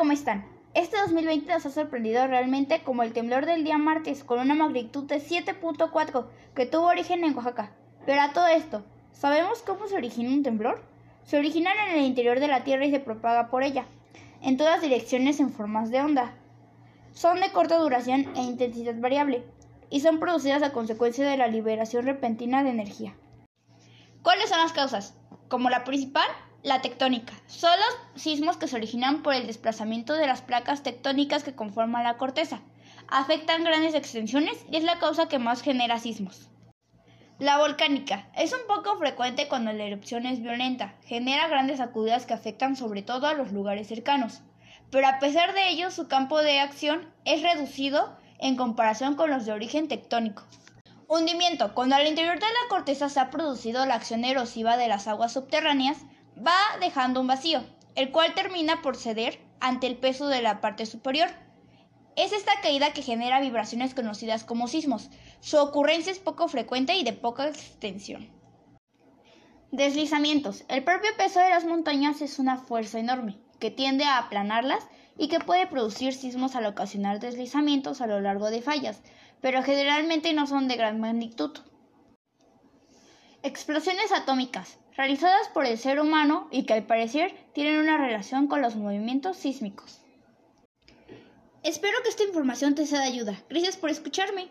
¿cómo están? Este 2020 nos ha sorprendido realmente como el temblor del día martes con una magnitud de 7.4 que tuvo origen en Oaxaca. Pero a todo esto, ¿sabemos cómo se origina un temblor? Se origina en el interior de la Tierra y se propaga por ella, en todas direcciones en formas de onda. Son de corta duración e intensidad variable, y son producidas a consecuencia de la liberación repentina de energía. ¿Cuáles son las causas? Como la principal, la tectónica. Son los sismos que se originan por el desplazamiento de las placas tectónicas que conforman la corteza. Afectan grandes extensiones y es la causa que más genera sismos. La volcánica es un poco frecuente cuando la erupción es violenta, genera grandes sacudidas que afectan sobre todo a los lugares cercanos, pero a pesar de ello su campo de acción es reducido en comparación con los de origen tectónico. Hundimiento. Cuando al interior de la corteza se ha producido la acción erosiva de las aguas subterráneas, va dejando un vacío, el cual termina por ceder ante el peso de la parte superior. Es esta caída que genera vibraciones conocidas como sismos. Su ocurrencia es poco frecuente y de poca extensión. Deslizamientos. El propio peso de las montañas es una fuerza enorme, que tiende a aplanarlas y que puede producir sismos al ocasionar deslizamientos a lo largo de fallas, pero generalmente no son de gran magnitud. Explosiones atómicas realizadas por el ser humano y que al parecer tienen una relación con los movimientos sísmicos. Espero que esta información te sea de ayuda. Gracias por escucharme.